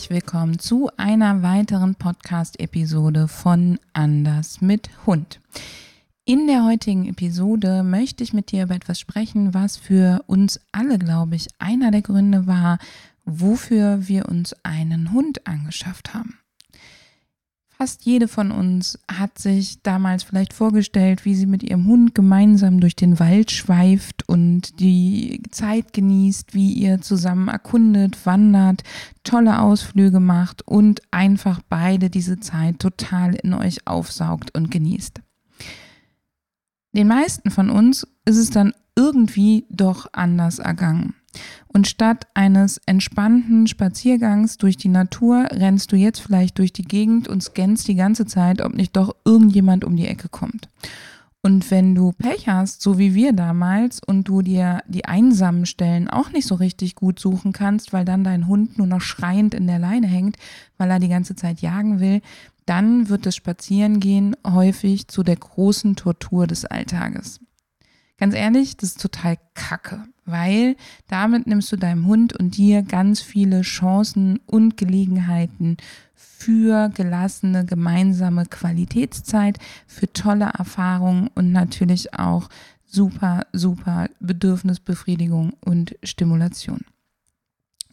Herzlich willkommen zu einer weiteren Podcast-Episode von Anders mit Hund. In der heutigen Episode möchte ich mit dir über etwas sprechen, was für uns alle, glaube ich, einer der Gründe war, wofür wir uns einen Hund angeschafft haben. Fast jede von uns hat sich damals vielleicht vorgestellt, wie sie mit ihrem Hund gemeinsam durch den Wald schweift und die Zeit genießt, wie ihr zusammen erkundet, wandert, tolle Ausflüge macht und einfach beide diese Zeit total in euch aufsaugt und genießt. Den meisten von uns ist es dann irgendwie doch anders ergangen. Und statt eines entspannten Spaziergangs durch die Natur rennst du jetzt vielleicht durch die Gegend und scannst die ganze Zeit, ob nicht doch irgendjemand um die Ecke kommt. Und wenn du Pech hast, so wie wir damals, und du dir die einsamen Stellen auch nicht so richtig gut suchen kannst, weil dann dein Hund nur noch schreiend in der Leine hängt, weil er die ganze Zeit jagen will, dann wird das Spazierengehen häufig zu der großen Tortur des Alltages. Ganz ehrlich, das ist total kacke, weil damit nimmst du deinem Hund und dir ganz viele Chancen und Gelegenheiten für gelassene gemeinsame Qualitätszeit, für tolle Erfahrungen und natürlich auch super, super Bedürfnisbefriedigung und Stimulation.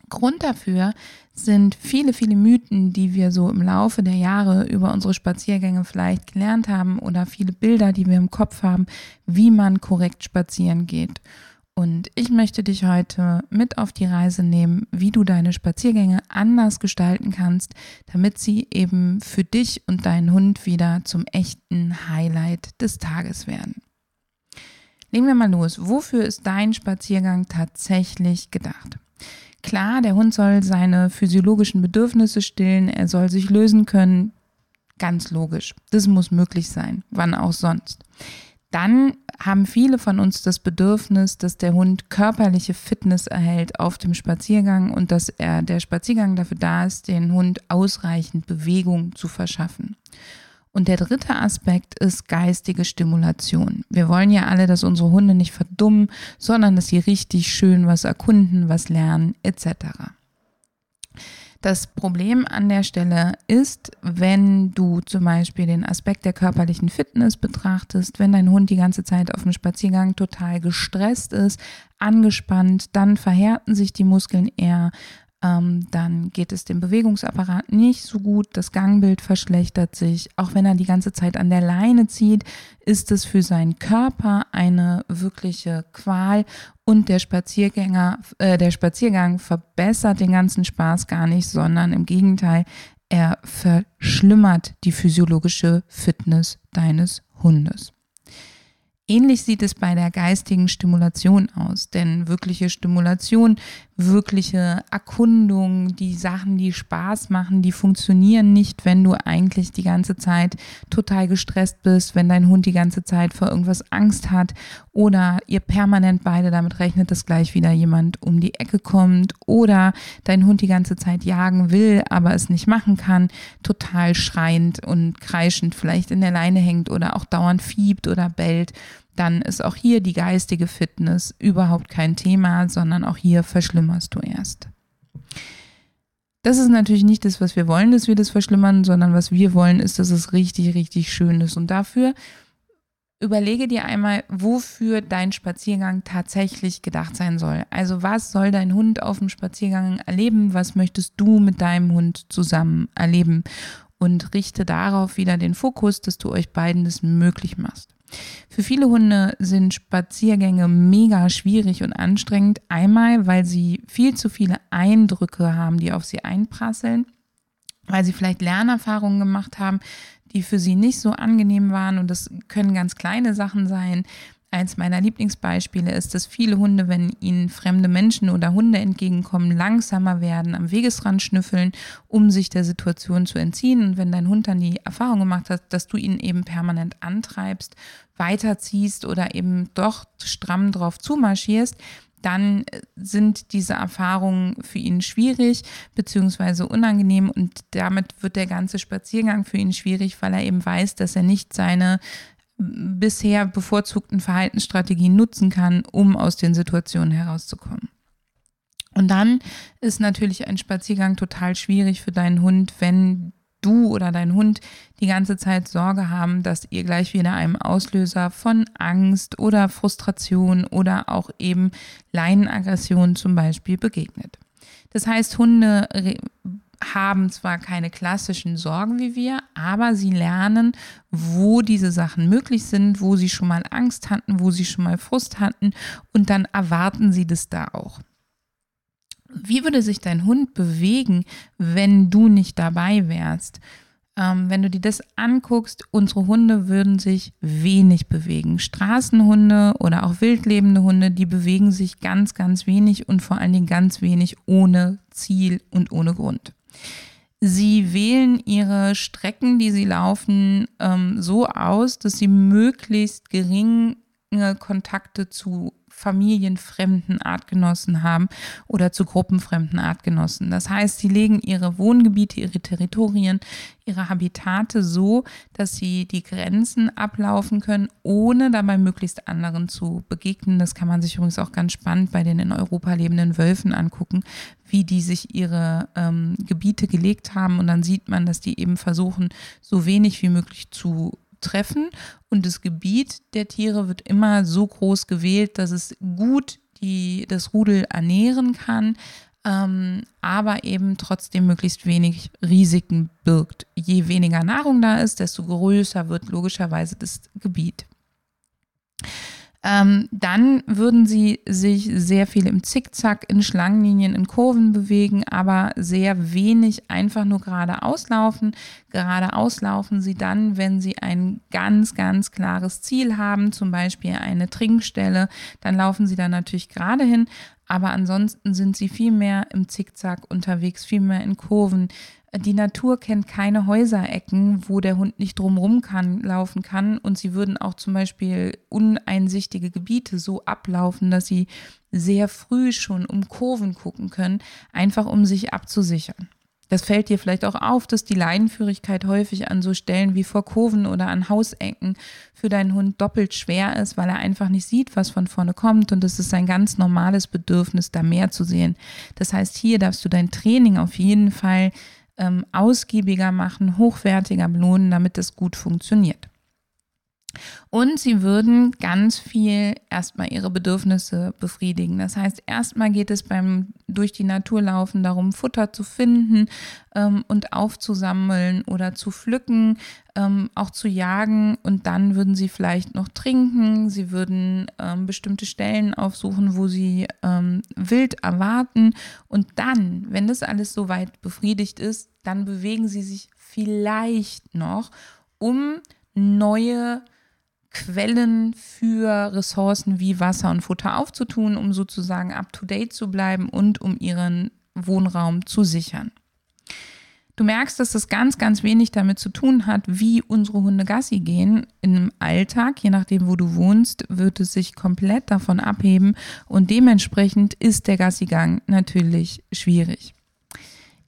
Grund dafür sind viele, viele Mythen, die wir so im Laufe der Jahre über unsere Spaziergänge vielleicht gelernt haben oder viele Bilder, die wir im Kopf haben, wie man korrekt spazieren geht. Und ich möchte dich heute mit auf die Reise nehmen, wie du deine Spaziergänge anders gestalten kannst, damit sie eben für dich und deinen Hund wieder zum echten Highlight des Tages werden. Legen wir mal los. Wofür ist dein Spaziergang tatsächlich gedacht? Klar, der Hund soll seine physiologischen Bedürfnisse stillen, er soll sich lösen können. Ganz logisch. Das muss möglich sein, wann auch sonst. Dann haben viele von uns das Bedürfnis, dass der Hund körperliche Fitness erhält auf dem Spaziergang und dass er der Spaziergang dafür da ist, den Hund ausreichend Bewegung zu verschaffen. Und der dritte Aspekt ist geistige Stimulation. Wir wollen ja alle, dass unsere Hunde nicht verdummen, sondern dass sie richtig schön was erkunden, was lernen etc. Das Problem an der Stelle ist, wenn du zum Beispiel den Aspekt der körperlichen Fitness betrachtest, wenn dein Hund die ganze Zeit auf dem Spaziergang total gestresst ist, angespannt, dann verhärten sich die Muskeln eher, ähm, dann geht es dem Bewegungsapparat nicht so gut, das Gangbild verschlechtert sich. Auch wenn er die ganze Zeit an der Leine zieht, ist es für seinen Körper eine wirkliche Qual und der Spaziergänger, äh, der Spaziergang verbessert den ganzen Spaß gar nicht, sondern im Gegenteil, er verschlimmert die physiologische Fitness deines Hundes. Ähnlich sieht es bei der geistigen Stimulation aus, denn wirkliche Stimulation, wirkliche Erkundung, die Sachen, die Spaß machen, die funktionieren nicht, wenn du eigentlich die ganze Zeit total gestresst bist, wenn dein Hund die ganze Zeit vor irgendwas Angst hat oder ihr permanent beide damit rechnet, dass gleich wieder jemand um die Ecke kommt oder dein Hund die ganze Zeit jagen will, aber es nicht machen kann, total schreiend und kreischend vielleicht in der Leine hängt oder auch dauernd fiebt oder bellt dann ist auch hier die geistige Fitness überhaupt kein Thema, sondern auch hier verschlimmerst du erst. Das ist natürlich nicht das, was wir wollen, dass wir das verschlimmern, sondern was wir wollen, ist, dass es richtig, richtig schön ist. Und dafür überlege dir einmal, wofür dein Spaziergang tatsächlich gedacht sein soll. Also was soll dein Hund auf dem Spaziergang erleben? Was möchtest du mit deinem Hund zusammen erleben? Und richte darauf wieder den Fokus, dass du euch beiden das möglich machst. Für viele Hunde sind Spaziergänge mega schwierig und anstrengend. Einmal, weil sie viel zu viele Eindrücke haben, die auf sie einprasseln, weil sie vielleicht Lernerfahrungen gemacht haben, die für sie nicht so angenehm waren. Und das können ganz kleine Sachen sein. Eins meiner Lieblingsbeispiele ist, dass viele Hunde, wenn ihnen fremde Menschen oder Hunde entgegenkommen, langsamer werden, am Wegesrand schnüffeln, um sich der Situation zu entziehen. Und wenn dein Hund dann die Erfahrung gemacht hat, dass du ihn eben permanent antreibst, weiterziehst oder eben doch stramm drauf zumarschierst, dann sind diese Erfahrungen für ihn schwierig bzw. unangenehm und damit wird der ganze Spaziergang für ihn schwierig, weil er eben weiß, dass er nicht seine bisher bevorzugten Verhaltensstrategien nutzen kann, um aus den Situationen herauszukommen. Und dann ist natürlich ein Spaziergang total schwierig für deinen Hund, wenn du oder dein Hund die ganze Zeit Sorge haben, dass ihr gleich wieder einem Auslöser von Angst oder Frustration oder auch eben Leinenaggression zum Beispiel begegnet. Das heißt, Hunde haben zwar keine klassischen Sorgen wie wir, aber sie lernen, wo diese Sachen möglich sind, wo sie schon mal Angst hatten, wo sie schon mal Frust hatten und dann erwarten sie das da auch. Wie würde sich dein Hund bewegen, wenn du nicht dabei wärst? Ähm, wenn du dir das anguckst, unsere Hunde würden sich wenig bewegen. Straßenhunde oder auch wildlebende Hunde, die bewegen sich ganz, ganz wenig und vor allen Dingen ganz wenig ohne Ziel und ohne Grund. Sie wählen ihre Strecken, die sie laufen, ähm, so aus, dass sie möglichst geringe Kontakte zu familienfremden Artgenossen haben oder zu gruppenfremden Artgenossen. Das heißt, sie legen ihre Wohngebiete, ihre Territorien, ihre Habitate so, dass sie die Grenzen ablaufen können, ohne dabei möglichst anderen zu begegnen. Das kann man sich übrigens auch ganz spannend bei den in Europa lebenden Wölfen angucken, wie die sich ihre ähm, Gebiete gelegt haben. Und dann sieht man, dass die eben versuchen, so wenig wie möglich zu treffen und das Gebiet der Tiere wird immer so groß gewählt, dass es gut die, das Rudel ernähren kann, ähm, aber eben trotzdem möglichst wenig Risiken birgt. Je weniger Nahrung da ist, desto größer wird logischerweise das Gebiet. Ähm, dann würden sie sich sehr viel im Zickzack, in Schlangenlinien, in Kurven bewegen, aber sehr wenig einfach nur geradeaus laufen. Geradeaus laufen sie dann, wenn sie ein ganz, ganz klares Ziel haben, zum Beispiel eine Trinkstelle, dann laufen sie da natürlich gerade hin. Aber ansonsten sind sie viel mehr im Zickzack unterwegs, viel mehr in Kurven, die Natur kennt keine Häuserecken, wo der Hund nicht drumrum kann, laufen kann. Und sie würden auch zum Beispiel uneinsichtige Gebiete so ablaufen, dass sie sehr früh schon um Kurven gucken können, einfach um sich abzusichern. Das fällt dir vielleicht auch auf, dass die Leinenführigkeit häufig an so Stellen wie vor Kurven oder an Hausecken für deinen Hund doppelt schwer ist, weil er einfach nicht sieht, was von vorne kommt. Und es ist ein ganz normales Bedürfnis, da mehr zu sehen. Das heißt, hier darfst du dein Training auf jeden Fall ähm, ausgiebiger machen, hochwertiger belohnen, damit es gut funktioniert. Und sie würden ganz viel erstmal ihre Bedürfnisse befriedigen. Das heißt, erstmal geht es beim durch die Natur laufen darum, Futter zu finden ähm, und aufzusammeln oder zu pflücken, ähm, auch zu jagen. Und dann würden sie vielleicht noch trinken. Sie würden ähm, bestimmte Stellen aufsuchen, wo sie ähm, wild erwarten. Und dann, wenn das alles soweit befriedigt ist, dann bewegen sie sich vielleicht noch, um neue Quellen für Ressourcen wie Wasser und Futter aufzutun, um sozusagen up-to-date zu bleiben und um ihren Wohnraum zu sichern. Du merkst, dass das ganz, ganz wenig damit zu tun hat, wie unsere Hunde Gassi gehen. Im Alltag, je nachdem, wo du wohnst, wird es sich komplett davon abheben und dementsprechend ist der Gassigang natürlich schwierig.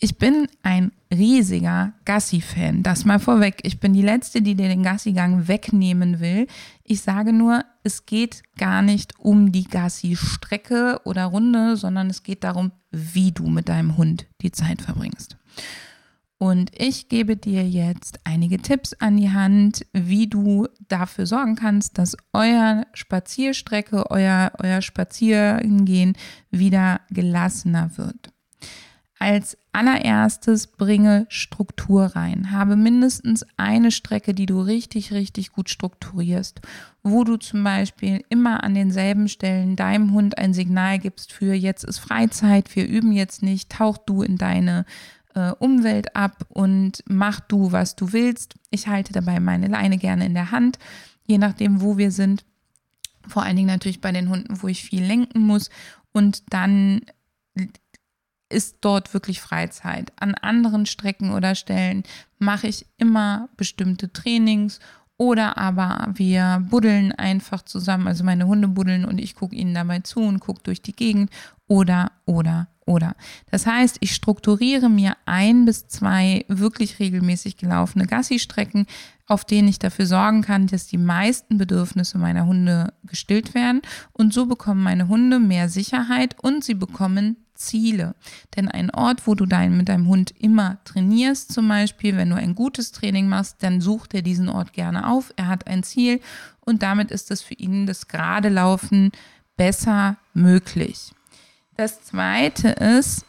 Ich bin ein riesiger Gassi-Fan. Das mal vorweg. Ich bin die Letzte, die dir den Gassigang wegnehmen will. Ich sage nur, es geht gar nicht um die Gassi-Strecke oder Runde, sondern es geht darum, wie du mit deinem Hund die Zeit verbringst. Und ich gebe dir jetzt einige Tipps an die Hand, wie du dafür sorgen kannst, dass euer Spazierstrecke, euer, euer Spazierengehen wieder gelassener wird. Als allererstes bringe Struktur rein. Habe mindestens eine Strecke, die du richtig, richtig gut strukturierst, wo du zum Beispiel immer an denselben Stellen deinem Hund ein Signal gibst für jetzt ist Freizeit, wir üben jetzt nicht, tauch du in deine äh, Umwelt ab und mach du, was du willst. Ich halte dabei meine Leine gerne in der Hand, je nachdem, wo wir sind Vor allen Dingen natürlich bei den Hunden, wo ich viel lenken muss. Und dann ist dort wirklich Freizeit. An anderen Strecken oder Stellen mache ich immer bestimmte Trainings oder aber wir buddeln einfach zusammen, also meine Hunde buddeln und ich gucke ihnen dabei zu und gucke durch die Gegend oder, oder, oder. Das heißt, ich strukturiere mir ein bis zwei wirklich regelmäßig gelaufene Gassi-Strecken, auf denen ich dafür sorgen kann, dass die meisten Bedürfnisse meiner Hunde gestillt werden. Und so bekommen meine Hunde mehr Sicherheit und sie bekommen Ziele. Denn ein Ort, wo du dein, mit deinem Hund immer trainierst, zum Beispiel, wenn du ein gutes Training machst, dann sucht er diesen Ort gerne auf. Er hat ein Ziel und damit ist es für ihn das gerade Laufen besser möglich. Das zweite ist,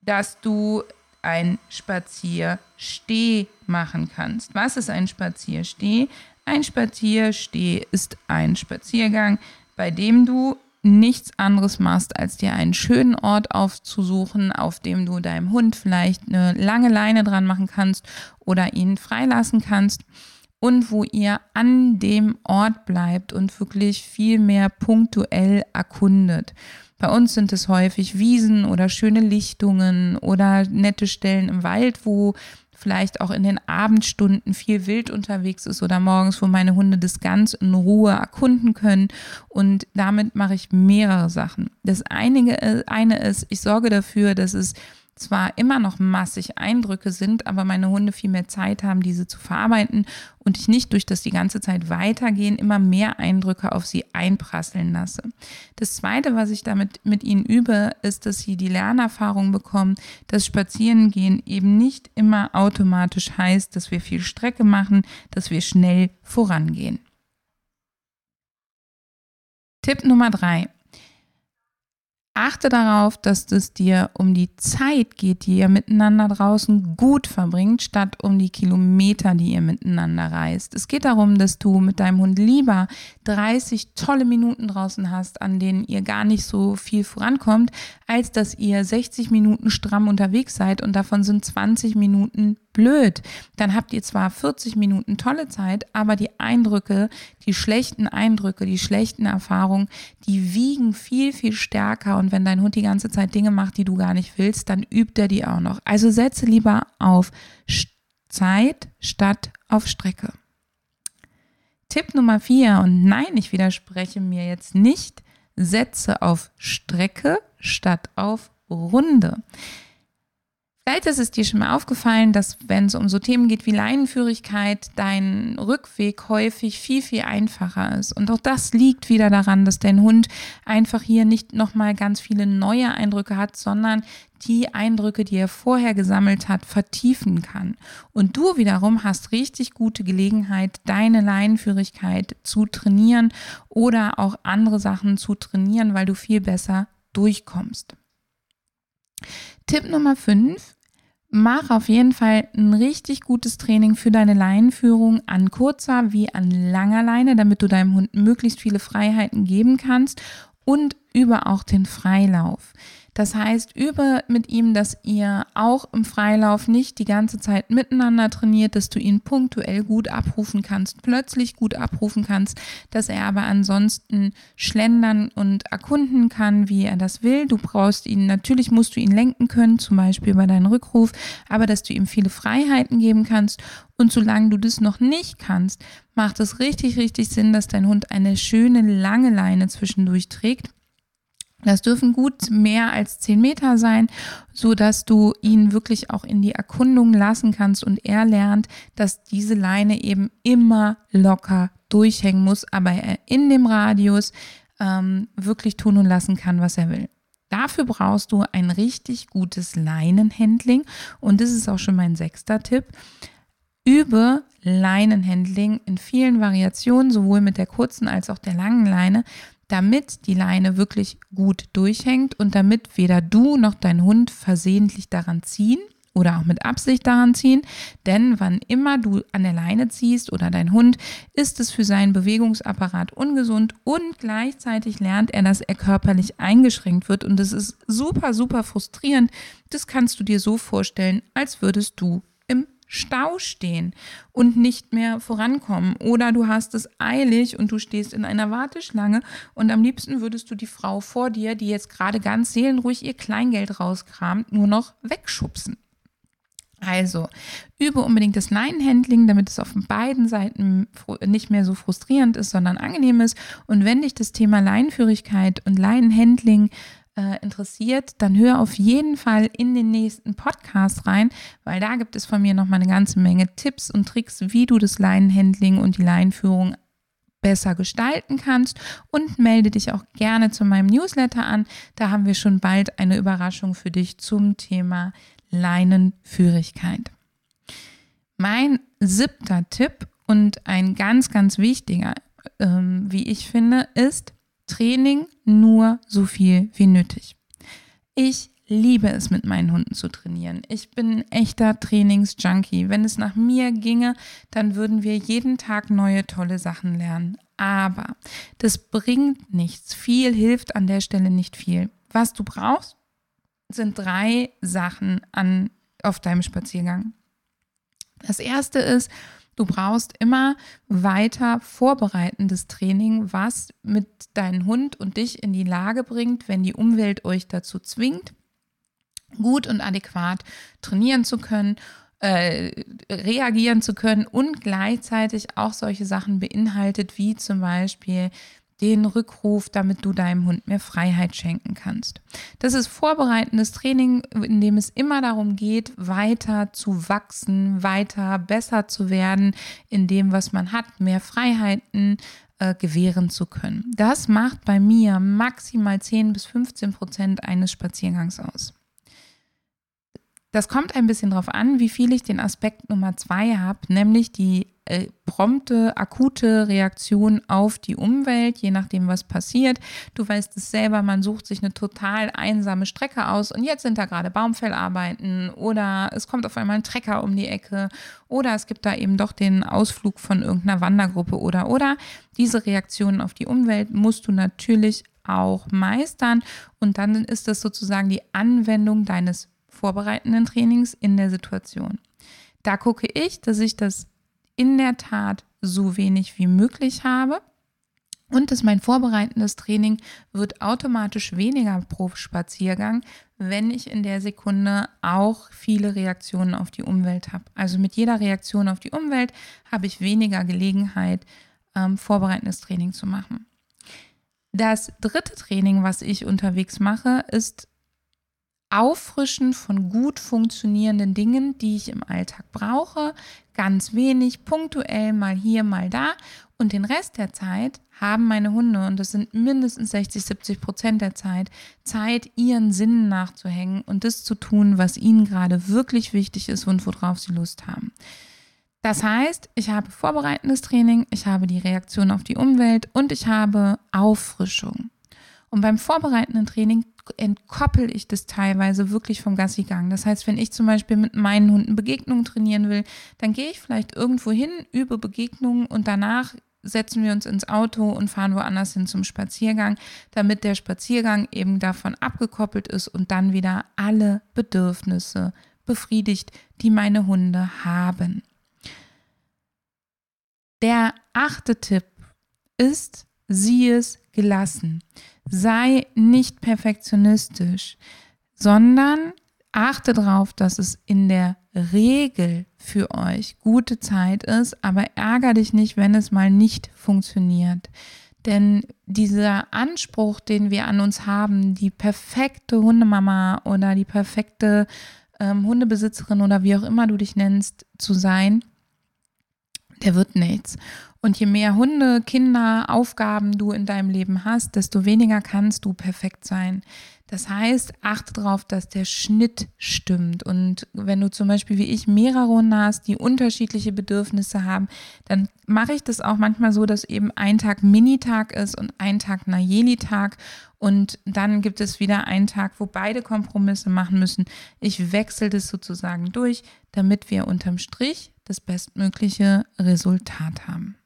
dass du ein Spaziersteh machen kannst. Was ist ein Spaziersteh? Ein Spaziersteh ist ein Spaziergang, bei dem du nichts anderes machst, als dir einen schönen Ort aufzusuchen, auf dem du deinem Hund vielleicht eine lange Leine dran machen kannst oder ihn freilassen kannst und wo ihr an dem Ort bleibt und wirklich viel mehr punktuell erkundet. Bei uns sind es häufig Wiesen oder schöne Lichtungen oder nette Stellen im Wald, wo vielleicht auch in den Abendstunden viel wild unterwegs ist oder morgens, wo meine Hunde das ganz in Ruhe erkunden können. Und damit mache ich mehrere Sachen. Das eine, eine ist, ich sorge dafür, dass es zwar immer noch massig Eindrücke sind, aber meine Hunde viel mehr Zeit haben, diese zu verarbeiten und ich nicht durch das die ganze Zeit weitergehen, immer mehr Eindrücke auf sie einprasseln lasse. Das zweite, was ich damit mit ihnen übe, ist, dass sie die Lernerfahrung bekommen, dass Spazierengehen eben nicht immer automatisch heißt, dass wir viel Strecke machen, dass wir schnell vorangehen. Tipp Nummer drei. Achte darauf, dass es dir um die Zeit geht, die ihr miteinander draußen gut verbringt, statt um die Kilometer, die ihr miteinander reist. Es geht darum, dass du mit deinem Hund lieber 30 tolle Minuten draußen hast, an denen ihr gar nicht so viel vorankommt, als dass ihr 60 Minuten stramm unterwegs seid und davon sind 20 Minuten blöd. Dann habt ihr zwar 40 Minuten tolle Zeit, aber die Eindrücke, die schlechten Eindrücke, die schlechten Erfahrungen, die wiegen viel, viel stärker. Und wenn dein Hund die ganze Zeit Dinge macht, die du gar nicht willst, dann übt er die auch noch. Also setze lieber auf Zeit statt auf Strecke. Tipp Nummer vier, und nein, ich widerspreche mir jetzt nicht, setze auf Strecke statt auf Runde. Vielleicht ist es dir schon mal aufgefallen, dass wenn es um so Themen geht wie Leinenführigkeit, dein Rückweg häufig viel, viel einfacher ist. Und auch das liegt wieder daran, dass dein Hund einfach hier nicht nochmal ganz viele neue Eindrücke hat, sondern die Eindrücke, die er vorher gesammelt hat, vertiefen kann. Und du wiederum hast richtig gute Gelegenheit, deine Leinenführigkeit zu trainieren oder auch andere Sachen zu trainieren, weil du viel besser durchkommst. Tipp Nummer 5. Mach auf jeden Fall ein richtig gutes Training für deine Leinenführung an kurzer wie an langer Leine, damit du deinem Hund möglichst viele Freiheiten geben kannst und über auch den Freilauf. Das heißt, übe mit ihm, dass ihr auch im Freilauf nicht die ganze Zeit miteinander trainiert, dass du ihn punktuell gut abrufen kannst, plötzlich gut abrufen kannst, dass er aber ansonsten schlendern und erkunden kann, wie er das will. Du brauchst ihn, natürlich musst du ihn lenken können, zum Beispiel bei deinem Rückruf, aber dass du ihm viele Freiheiten geben kannst. Und solange du das noch nicht kannst, macht es richtig, richtig Sinn, dass dein Hund eine schöne lange Leine zwischendurch trägt das dürfen gut mehr als zehn Meter sein, so dass du ihn wirklich auch in die Erkundung lassen kannst und er lernt, dass diese Leine eben immer locker durchhängen muss, aber er in dem Radius ähm, wirklich tun und lassen kann, was er will. Dafür brauchst du ein richtig gutes Leinenhandling und das ist auch schon mein sechster Tipp. Übe Leinenhandling in vielen Variationen, sowohl mit der kurzen als auch der langen Leine, damit die Leine wirklich gut durchhängt und damit weder du noch dein Hund versehentlich daran ziehen oder auch mit Absicht daran ziehen. Denn wann immer du an der Leine ziehst oder dein Hund, ist es für seinen Bewegungsapparat ungesund und gleichzeitig lernt er, dass er körperlich eingeschränkt wird. Und das ist super, super frustrierend. Das kannst du dir so vorstellen, als würdest du Stau stehen und nicht mehr vorankommen. Oder du hast es eilig und du stehst in einer Warteschlange und am liebsten würdest du die Frau vor dir, die jetzt gerade ganz seelenruhig ihr Kleingeld rauskramt, nur noch wegschubsen. Also, übe unbedingt das Leinenhandling, damit es auf beiden Seiten nicht mehr so frustrierend ist, sondern angenehm ist. Und wenn dich das Thema Leinenführigkeit und Leinenhandling äh, interessiert, dann hör auf jeden Fall in den nächsten Podcast rein, weil da gibt es von mir noch mal eine ganze Menge Tipps und Tricks, wie du das Leinenhandling und die Leinenführung besser gestalten kannst und melde dich auch gerne zu meinem Newsletter an. Da haben wir schon bald eine Überraschung für dich zum Thema Leinenführigkeit. Mein siebter Tipp und ein ganz, ganz wichtiger, ähm, wie ich finde, ist Training nur so viel wie nötig. Ich liebe es, mit meinen Hunden zu trainieren. Ich bin ein echter Trainingsjunkie. Wenn es nach mir ginge, dann würden wir jeden Tag neue tolle Sachen lernen. Aber das bringt nichts. Viel hilft an der Stelle nicht viel. Was du brauchst, sind drei Sachen an, auf deinem Spaziergang. Das erste ist, du brauchst immer weiter vorbereitendes Training, was mit deinem Hund und dich in die Lage bringt, wenn die Umwelt euch dazu zwingt, gut und adäquat trainieren zu können äh, reagieren zu können und gleichzeitig auch solche Sachen beinhaltet, wie zum Beispiel den Rückruf, damit du deinem Hund mehr Freiheit schenken kannst. Das ist vorbereitendes Training, in dem es immer darum geht, weiter zu wachsen, weiter besser zu werden in dem, was man hat, mehr Freiheiten äh, gewähren zu können. Das macht bei mir maximal 10 bis 15 Prozent eines Spaziergangs aus. Das kommt ein bisschen darauf an, wie viel ich den Aspekt Nummer zwei habe, nämlich die äh, prompte, akute Reaktion auf die Umwelt, je nachdem, was passiert. Du weißt es selber, man sucht sich eine total einsame Strecke aus und jetzt sind da gerade Baumfellarbeiten oder es kommt auf einmal ein Trecker um die Ecke oder es gibt da eben doch den Ausflug von irgendeiner Wandergruppe oder oder. Diese Reaktionen auf die Umwelt musst du natürlich auch meistern und dann ist das sozusagen die Anwendung deines vorbereitenden Trainings in der Situation. Da gucke ich, dass ich das in der Tat so wenig wie möglich habe und dass mein vorbereitendes Training wird automatisch weniger pro Spaziergang, wenn ich in der Sekunde auch viele Reaktionen auf die Umwelt habe. Also mit jeder Reaktion auf die Umwelt habe ich weniger Gelegenheit, ähm, vorbereitendes Training zu machen. Das dritte Training, was ich unterwegs mache, ist Auffrischen von gut funktionierenden Dingen, die ich im Alltag brauche, ganz wenig, punktuell mal hier, mal da. Und den Rest der Zeit haben meine Hunde, und das sind mindestens 60, 70 Prozent der Zeit, Zeit, ihren Sinnen nachzuhängen und das zu tun, was ihnen gerade wirklich wichtig ist und worauf sie Lust haben. Das heißt, ich habe vorbereitendes Training, ich habe die Reaktion auf die Umwelt und ich habe Auffrischung. Und beim vorbereitenden Training entkoppel ich das teilweise wirklich vom Gassigang. Das heißt, wenn ich zum Beispiel mit meinen Hunden Begegnungen trainieren will, dann gehe ich vielleicht irgendwo hin, übe Begegnungen und danach setzen wir uns ins Auto und fahren woanders hin zum Spaziergang, damit der Spaziergang eben davon abgekoppelt ist und dann wieder alle Bedürfnisse befriedigt, die meine Hunde haben. Der achte Tipp ist, sieh es gelassen. Sei nicht perfektionistisch, sondern achte darauf, dass es in der Regel für euch gute Zeit ist, aber ärger dich nicht, wenn es mal nicht funktioniert. Denn dieser Anspruch, den wir an uns haben, die perfekte Hundemama oder die perfekte ähm, Hundebesitzerin oder wie auch immer du dich nennst, zu sein, der wird nichts. Und je mehr Hunde, Kinder, Aufgaben du in deinem Leben hast, desto weniger kannst du perfekt sein. Das heißt, achte darauf, dass der Schnitt stimmt. Und wenn du zum Beispiel wie ich mehrere Hunde hast, die unterschiedliche Bedürfnisse haben, dann mache ich das auch manchmal so, dass eben ein Tag Minitag ist und ein Tag Nayeli-Tag. Und dann gibt es wieder einen Tag, wo beide Kompromisse machen müssen. Ich wechsle das sozusagen durch, damit wir unterm Strich das bestmögliche Resultat haben.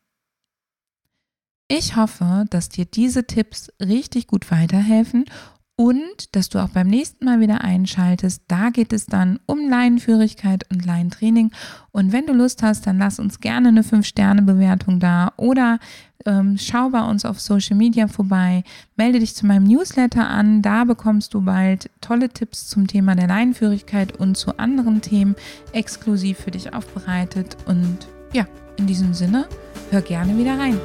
Ich hoffe, dass dir diese Tipps richtig gut weiterhelfen und dass du auch beim nächsten Mal wieder einschaltest. Da geht es dann um Laienführigkeit und Laientraining. Und wenn du Lust hast, dann lass uns gerne eine 5-Sterne-Bewertung da oder ähm, schau bei uns auf Social Media vorbei, melde dich zu meinem Newsletter an. Da bekommst du bald tolle Tipps zum Thema der Laienführigkeit und zu anderen Themen exklusiv für dich aufbereitet. Und ja, in diesem Sinne, hör gerne wieder rein.